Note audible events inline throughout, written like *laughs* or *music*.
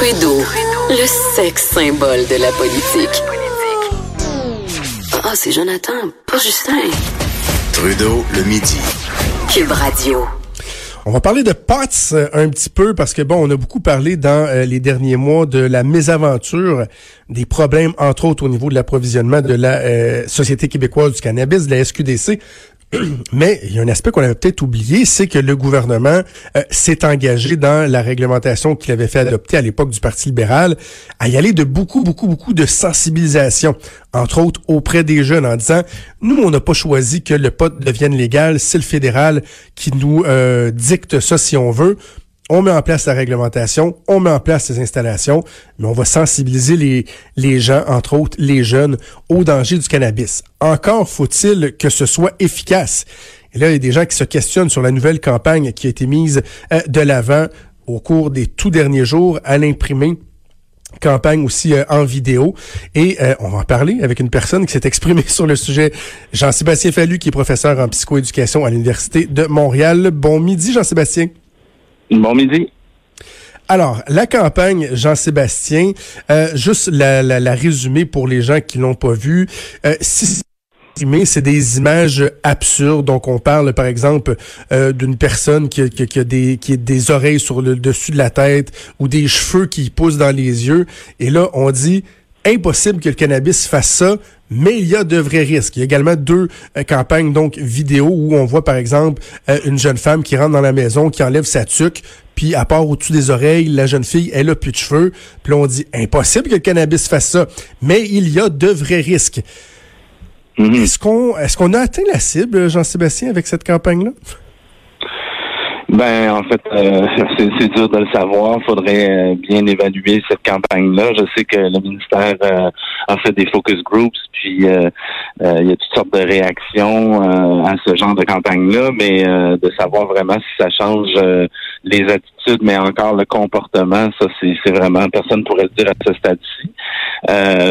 Trudeau, le sexe symbole de la politique. Ah, c'est Jonathan, pas Justin. Trudeau, le midi. Cube Radio. On va parler de POTS euh, un petit peu parce que bon, on a beaucoup parlé dans euh, les derniers mois de la mésaventure, des problèmes entre autres au niveau de l'approvisionnement de la euh, Société québécoise du cannabis, de la SQDC. *clears throat* Mais il y a un aspect qu'on avait peut-être oublié, c'est que le gouvernement euh, s'est engagé dans la réglementation qu'il avait fait adopter à l'époque du Parti libéral à y aller de beaucoup, beaucoup, beaucoup de sensibilisation, entre autres auprès des jeunes, en disant, nous, on n'a pas choisi que le pot devienne légal, c'est le fédéral qui nous euh, dicte ça si on veut on met en place la réglementation, on met en place ces installations, mais on va sensibiliser les, les gens, entre autres les jeunes, au danger du cannabis. Encore faut-il que ce soit efficace. Et là, il y a des gens qui se questionnent sur la nouvelle campagne qui a été mise euh, de l'avant au cours des tout derniers jours à l'imprimer campagne aussi euh, en vidéo. Et euh, on va en parler avec une personne qui s'est exprimée *laughs* sur le sujet, Jean-Sébastien Fallu, qui est professeur en psychoéducation à l'Université de Montréal. Bon midi, Jean-Sébastien. Bon midi. Alors, la campagne Jean-Sébastien, euh, juste la, la, la résumé pour les gens qui l'ont pas vu. Euh, si c'est des images absurdes. Donc, on parle, par exemple, euh, d'une personne qui a, qui a, des, qui a des oreilles sur le dessus de la tête ou des cheveux qui poussent dans les yeux. Et là, on dit impossible que le cannabis fasse ça, mais il y a de vrais risques. Il y a également deux euh, campagnes donc vidéo où on voit par exemple euh, une jeune femme qui rentre dans la maison, qui enlève sa tuque, puis à part au-dessus des oreilles, la jeune fille, elle a plus de cheveux. Puis on dit impossible que le cannabis fasse ça, mais il y a de vrais risques. Mhm. Est-ce qu'on est-ce qu'on a atteint la cible, Jean-Sébastien, avec cette campagne-là? Ben, en fait, euh, *laughs* c'est dur de le savoir. Il faudrait euh, bien évaluer cette campagne-là. Je sais que le ministère euh, a fait des focus groups, puis euh, euh, il y a toutes sortes de réactions euh, à ce genre de campagne-là, mais de savoir vraiment si ça change les attitudes, mais encore le comportement, ça, c'est c'est vraiment, personne pourrait le dire à ce stade-ci.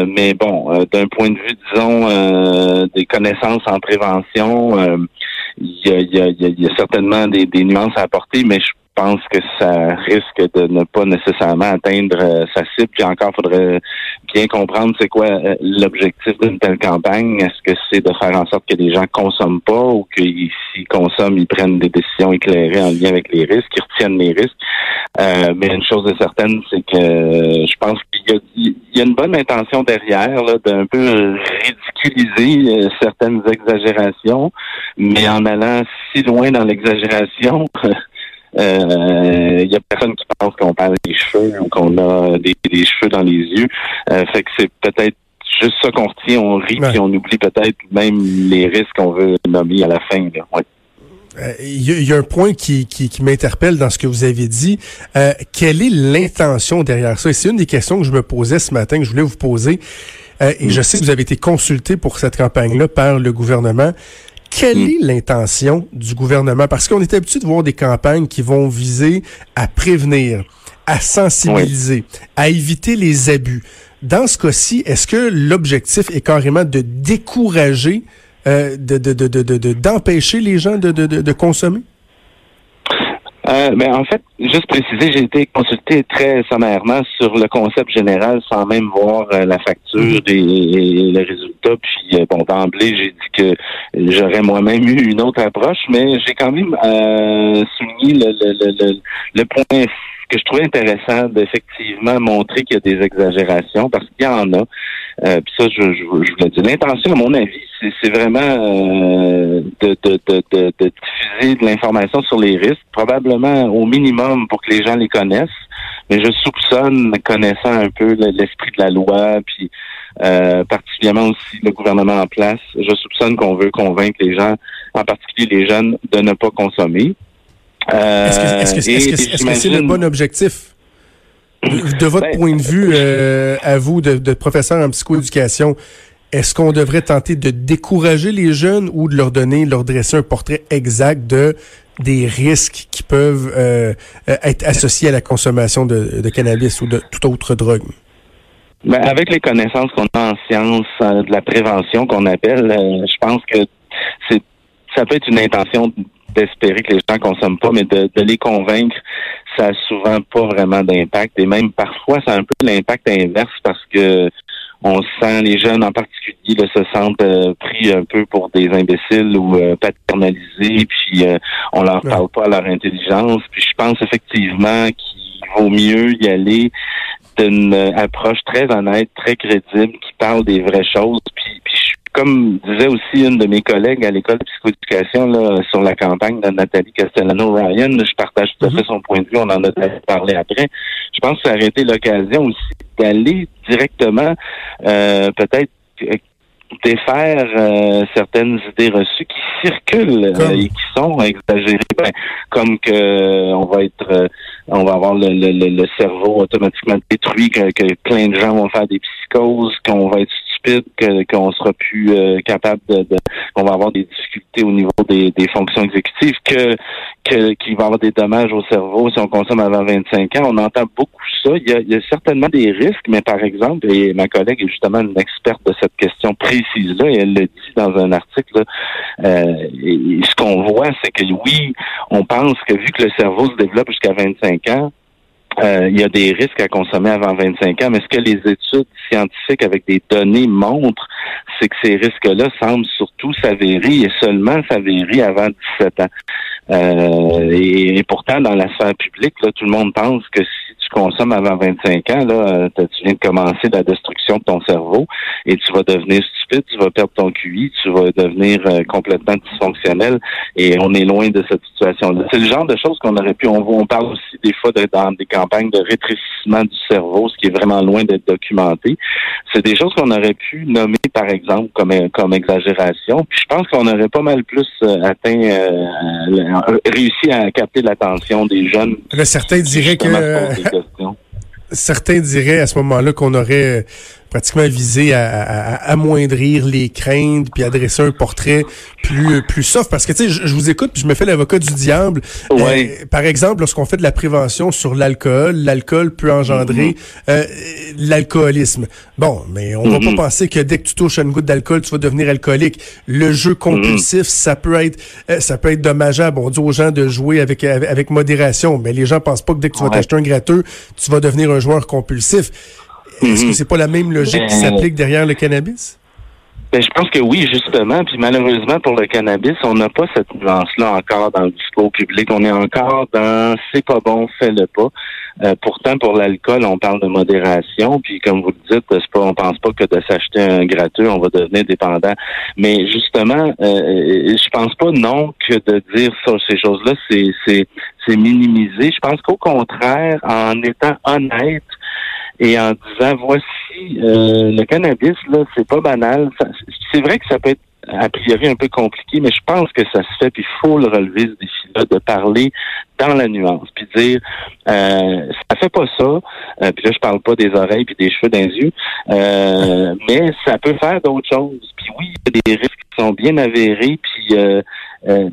mais bon, d'un point de vue, disons, des connaissances en prévention, il y a, il y a, il y a certainement des, des nuances à apporter, mais je pense que ça risque de ne pas nécessairement atteindre euh, sa cible. Puis encore, faudrait bien comprendre c'est quoi euh, l'objectif d'une telle campagne. Est-ce que c'est de faire en sorte que les gens consomment pas ou qu'ils s'ils consomment, ils prennent des décisions éclairées en lien avec les risques, qu'ils retiennent les risques? Euh, mais une chose est certaine, c'est que je pense qu'il y a, y a une bonne intention derrière là, d'un peu ridiculiser certaines exagérations, mais en allant si loin dans l'exagération. *laughs* Il euh, y a personne qui pense qu'on perd des cheveux ou qu'on a des, des, cheveux dans les yeux. Euh, fait que c'est peut-être juste ça qu'on retient, on rit Ouais. puis on oublie peut-être même les risques qu'on veut nommer à la fin. Là. Ouais. Euh, Il y, a- il y a un point qui, qui, qui m'interpelle dans ce que vous avez dit. Euh, quelle est l'intention derrière ça? Et c'est une des questions que je me posais ce matin, que je voulais vous poser. Euh, et je sais que vous avez été consulté pour cette campagne-là par le gouvernement. Quelle Mm. est l'intention du gouvernement? Parce qu'on est habitué de voir des campagnes qui vont viser à prévenir, à sensibiliser, à éviter les abus. Dans ce cas-ci, est-ce que l'objectif est carrément de décourager, euh, de, de, de, de, de- de- d'empêcher les gens de, de, de, de consommer? Euh, ben, en fait, juste préciser, j'ai été consulté très sommairement sur le concept général sans même voir euh, la facture et, et le résultat. Puis, euh, bon, d'emblée, j'ai dit que j'aurais moi-même eu une autre approche, mais j'ai quand même euh, souligné le, le, le, le, le point que je trouvais intéressant d'effectivement montrer qu'il y a des exagérations, parce qu'il y en a. Euh, puis ça, je, je, je vous l'ai dit. L'intention, à mon avis, c'est, vraiment euh, de, de, de, de, diffuser de l'information sur les risques, probablement au minimum pour que les gens les connaissent. Mais je soupçonne, connaissant un peu le- l'esprit de la loi, puis euh, particulièrement aussi le gouvernement en place, je soupçonne qu'on veut convaincre les gens, en particulier les jeunes, de ne pas consommer. Euh, Est-ce que c'est le bon objectif? De, de votre Ben, point de vue, euh, à vous, de, de professeur en psychoéducation, est-ce qu'on devrait tenter de décourager les jeunes ou de leur donner, leur dresser un portrait exact de des risques qui peuvent euh, être associés à la consommation de, de cannabis ou de toute autre drogue? Ben, avec les connaissances qu'on a en sciences euh, de la prévention qu'on appelle, je pense que c'est ça peut être une intention d'espérer que les gens consomment pas, mais de, de les convaincre, ça a souvent pas vraiment d'impact. Et même parfois, ça a un peu l'impact inverse parce que on sent les jeunes en particulier là, se sentent euh, pris un peu pour des imbéciles ou euh, paternalisés, puis euh, on leur parle pas à leur intelligence. Puis je pense effectivement qu'il vaut mieux y aller d'une approche très honnête, très crédible, qui parle des vraies choses. Comme disait aussi une de mes collègues à l'école de psychoéducation là, sur la campagne de Nathalie Castellano-Ryan, je partage tout à fait mhm. son point de vue, on en a parlé après. Je pense que ça aurait été l'occasion aussi d'aller directement euh, peut-être défaire euh, certaines idées reçues qui circulent euh, et qui sont exagérées, ben, comme que on va être, on va avoir le, le, le, cerveau automatiquement détruit, que, que plein de gens vont faire des psychoses, qu'on va être qu'on sera plus euh, capable de, qu'on va avoir des difficultés au niveau des, des fonctions exécutives, que qu'il va y avoir des dommages au cerveau si on consomme avant 25 ans. On entend beaucoup ça. Il y a, il y a certainement des risques, mais par exemple, et ma collègue est justement une experte de cette question précise-là, et elle le dit dans un article, euh, et ce qu'on voit, c'est que oui, on pense que vu que le cerveau se développe jusqu'à 25 ans, euh, il y a des risques à consommer avant 25 ans, mais ce que les études scientifiques avec des données montrent, c'est que ces risques-là semblent surtout s'avérer et seulement s'avérer avant 17 ans. Euh, et, pourtant, dans la sphère publique, là, tout le monde pense que si consommes avant 25 ans, là, euh, tu viens de commencer la destruction de ton cerveau et tu vas devenir stupide, tu vas perdre ton QI, tu vas devenir euh, complètement dysfonctionnel et on est loin de cette situation-là. C'est le genre de choses qu'on aurait pu, on, on parle aussi des fois de, dans des campagnes de rétrécissement du cerveau, ce qui est vraiment loin d'être documenté. C'est des choses qu'on aurait pu nommer, par exemple, comme, comme exagération. Puis je pense qu'on aurait pas mal plus euh, atteint, réussi à capter l'attention des jeunes. certains diraient que certains diraient à ce moment-là qu'on aurait pratiquement visé à, amoindrir les craintes puis adresser un portrait plus plus soft. Parce que tu sais je, vous écoute puis je me fais l'avocat du diable. Euh, par exemple lorsqu'on fait de la prévention sur l'alcool l'alcool peut engendrer mm-hmm. euh, l'alcoolisme. Bon mais on va pas mm-hmm. penser que dès que tu touches une goutte d'alcool tu vas devenir alcoolique. Le jeu compulsif mm-hmm. ça peut être euh, ça peut être dommageable. On dit aux gens de jouer avec avec, modération mais les gens pensent pas que dès que tu vas t'acheter un gratteux tu vas devenir un joueur compulsif est-ce que mhm. c'est pas la même logique qui ben, s'applique derrière le cannabis? Ben, je pense que oui, justement. Puis malheureusement, pour le cannabis, on n'a pas cette nuance-là encore dans le discours public. On est encore dans c'est pas bon, fais-le pas. Euh, pourtant, pour l'alcool, on parle de modération. Puis comme vous le dites, c'est pas, on pense pas que de s'acheter un gratuit, on va devenir dépendant. Mais justement, euh, je pense pas non que de dire ça, ces choses-là, c'est c'est c'est minimiser. Je pense qu'au contraire, en étant honnête et en disant voici euh, le cannabis là c'est pas banal. C'est vrai que ça peut être a priori un peu compliqué mais je pense que ça se fait puis il faut le relever ce défi là de parler dans la nuance puis dire euh, ça fait pas ça. Euh, puis là je parle pas des oreilles puis des cheveux les yeux. Euh, mais ça peut faire d'autres choses. Puis oui il y a des risques qui sont bien avérés puis euh,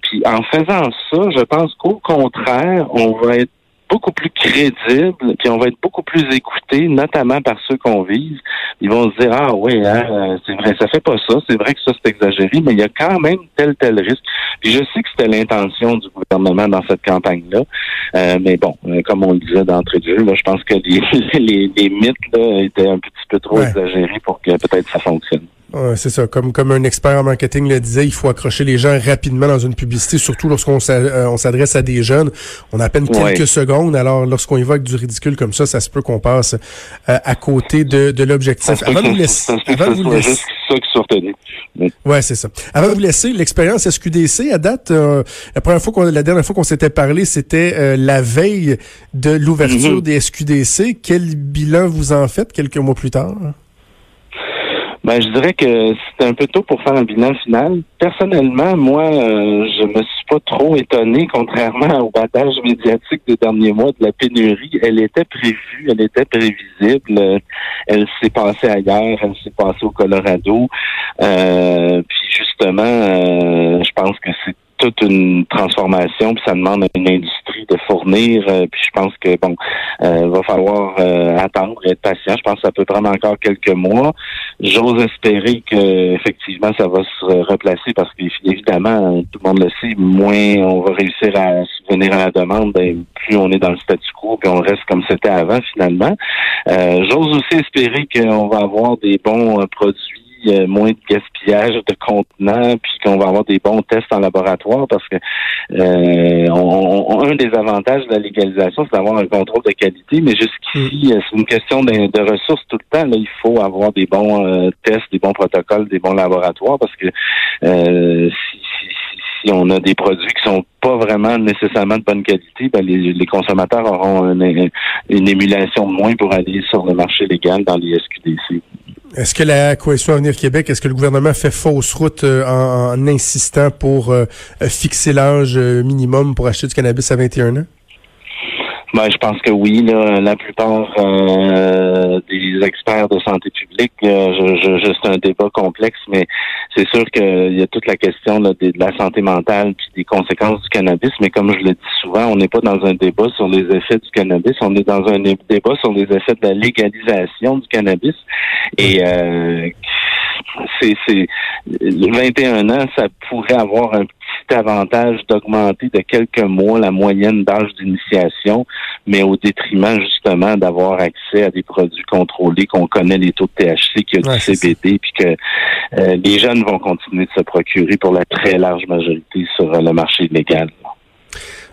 puis en faisant ça je pense qu'au contraire on va être beaucoup plus crédible, puis on va être beaucoup plus écouté, notamment par ceux qu'on vise. Ils vont se dire ah oui, hein, euh, c'est vrai, ça fait pas ça, c'est vrai que ça c'est exagéré, mais il y a quand même tel tel risque. Puis je sais que c'était l'intention du gouvernement dans cette campagne-là, euh, mais bon, euh, comme on le disait d'entrée de jeu, là, je pense que les, *laughs* les, les mythes là, étaient un petit peu trop exagérés pour que peut-être ça fonctionne c'est ça. Comme, comme un expert en marketing le disait, il faut accrocher les gens rapidement dans une publicité, surtout lorsqu'on euh, s'adresse à des jeunes. On a à peine quelques secondes. Alors, lorsqu'on évoque du ridicule comme ça, ça se peut qu'on passe euh, à côté de, de l'objectif. Avant de vous laisser... Avant vous laisser... Ouais, c'est ça. Avant de vous laisser, l'expérience SQDC, à date, euh, la première fois qu'on, la dernière fois qu'on s'était parlé, c'était la veille de l'ouverture mm-hmm. des SQDC. Quel bilan vous en faites quelques mois plus tard? Ben, je dirais que c'est un peu tôt pour faire un bilan final. Personnellement, moi, euh, je me suis pas trop étonné, contrairement au battage médiatique des derniers mois de la pénurie. Elle était prévue, elle était prévisible. Elle s'est passée ailleurs, elle s'est passée au Colorado. Euh, puis justement, euh, je pense que c'est toute une transformation, puis ça demande une industrie de fournir. puis je pense que bon, va falloir attendre, être patient. Je pense que ça peut prendre encore quelques mois. J'ose espérer que effectivement ça va se replacer parce qu'évidemment, tout le monde le sait, moins on va réussir à subvenir à la demande, ben, plus on est dans le statu quo, puis on reste comme c'était avant finalement. J'ose aussi espérer qu'on va avoir des bons produits euh, moins de gaspillage de contenants, puis qu'on va avoir des bons tests en laboratoire parce que euh, on, un des avantages de la légalisation, c'est d'avoir un contrôle de qualité, mais jusqu'ici, mm. euh, c'est une question de, ressources tout le temps. Là, il faut avoir des bons tests, des bons protocoles, des bons laboratoires parce que si, si, on a des produits qui sont pas vraiment nécessairement de bonne qualité, ben les, consommateurs auront une, une émulation de moins pour aller sur le marché légal dans les SQDC. Est-ce que la coalition Avenir Québec, est-ce que le gouvernement fait fausse route euh, en, insistant pour euh, fixer l'âge euh, minimum pour acheter du cannabis à 21 ans? Ben, je pense que oui. Là, la plupart des experts de santé publique, je, je, c'est un débat complexe, mais c'est sûr qu'il y a toute la question de, la santé mentale puis des conséquences du cannabis. Mais comme je le dis souvent, on n'est pas dans un débat sur les effets du cannabis, on est dans un débat sur les effets de la légalisation du cannabis. Et euh, c'est, c'est 21 ans, ça pourrait avoir un petit avantage d'augmenter de quelques mois la moyenne d'âge d'initiation, mais au détriment justement d'avoir accès à des produits contrôlés, qu'on connaît les taux de THC, qu'il y a du CBD, puis que euh, les jeunes vont continuer de se procurer pour la très large majorité sur le marché légal.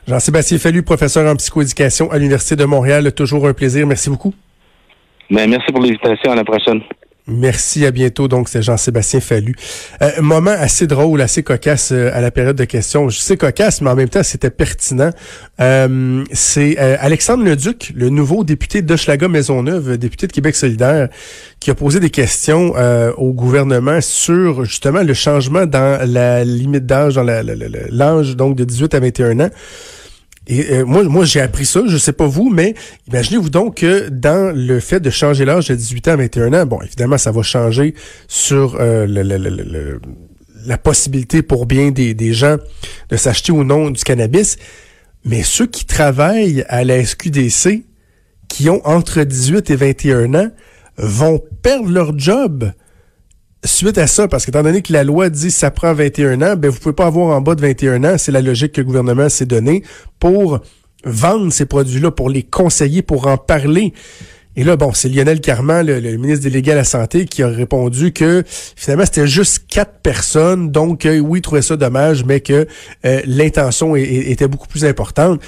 Jean-Sébastien Fallu, professeur en psychoéducation à l'Université de Montréal. Toujours un plaisir. Merci beaucoup. Ben, merci pour l'invitation. À la prochaine. Merci, à bientôt. Donc, c'est Jean-Sébastien Fallu. Euh, moment assez drôle, assez cocasse euh, à la période de questions. Je sais cocasse, mais en même temps, c'était pertinent. Euh, c'est euh, Alexandre Leduc, le nouveau député d'Hochelaga Maisonneuve, député de Québec solidaire, qui a posé des questions au gouvernement sur justement le changement dans la limite d'âge, dans l'âge donc de 18 à 21 ans. Et euh, moi, moi j'ai appris ça, je sais pas vous, mais imaginez-vous donc que dans le fait de changer l'âge de 18 ans à 21 ans, bon, évidemment, ça va changer sur euh, le, la possibilité pour bien des, des gens de s'acheter ou non du cannabis, mais ceux qui travaillent à la SQDC, qui ont entre 18 et 21 ans, vont perdre leur job suite à ça, parce qu'étant donné que la loi dit ça prend 21 ans, ben vous pouvez pas avoir en bas de 21 ans, c'est la logique que le gouvernement s'est donnée pour vendre ces produits-là, pour les conseiller, pour en parler. Et là, bon, c'est Lionel Carman, le, ministre délégué à la Santé, qui a répondu que finalement, c'était juste quatre personnes. Donc, euh, oui, il trouvait ça dommage, mais que euh, l'intention était beaucoup plus importante.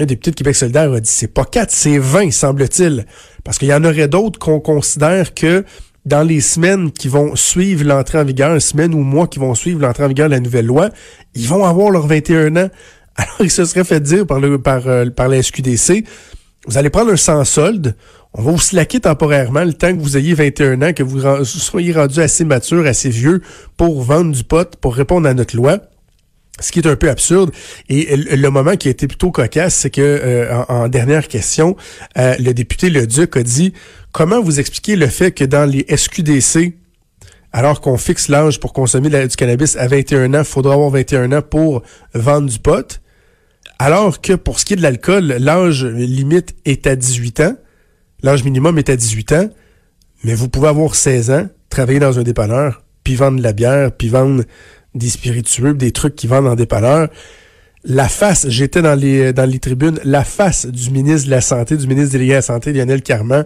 Un député de Québec solidaire a dit, c'est pas quatre, c'est 20, semble-t-il. Parce qu'il y en aurait d'autres qu'on considère que dans les semaines qui vont suivre l'entrée en vigueur, semaines ou mois qui vont suivre l'entrée en vigueur de la nouvelle loi, ils vont avoir leurs 21 ans. *laughs* Alors, il se serait fait dire par, par, euh, par la SQDC, vous allez prendre un sans solde, on va vous slacker temporairement le temps que vous ayez 21 ans, que vous soyez rendu assez mature, assez vieux pour vendre du pot, pour répondre à notre loi. Ce qui est un peu absurde. Et le moment qui a été plutôt cocasse, c'est que euh, en, dernière question, euh, le député Leduc a dit comment vous expliquez le fait que dans les SQDC, alors qu'on fixe l'âge pour consommer du cannabis à 21 ans, il faudra avoir 21 ans pour vendre du pot, alors que pour ce qui est de l'alcool, l'âge limite est à 18 ans, l'âge minimum est à 18 ans, mais vous pouvez avoir 16 ans, travailler dans un dépanneur, puis vendre de la bière, puis vendre des spiritueux, des trucs qui vendent en dépanneur. La face, j'étais dans les dans les tribunes, la face du ministre de la Santé, du ministre délégué à la Santé, Lionel Carman,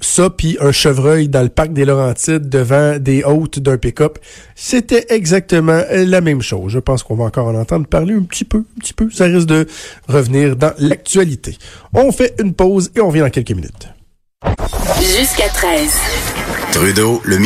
ça, puis un chevreuil dans le parc des Laurentides devant des hôtes d'un pick-up, c'était exactement la même chose. Je pense qu'on va encore en entendre parler un petit peu, un petit peu. Ça risque de revenir dans l'actualité. On fait une pause et on revient dans quelques minutes. Jusqu'à 13. Trudeau, le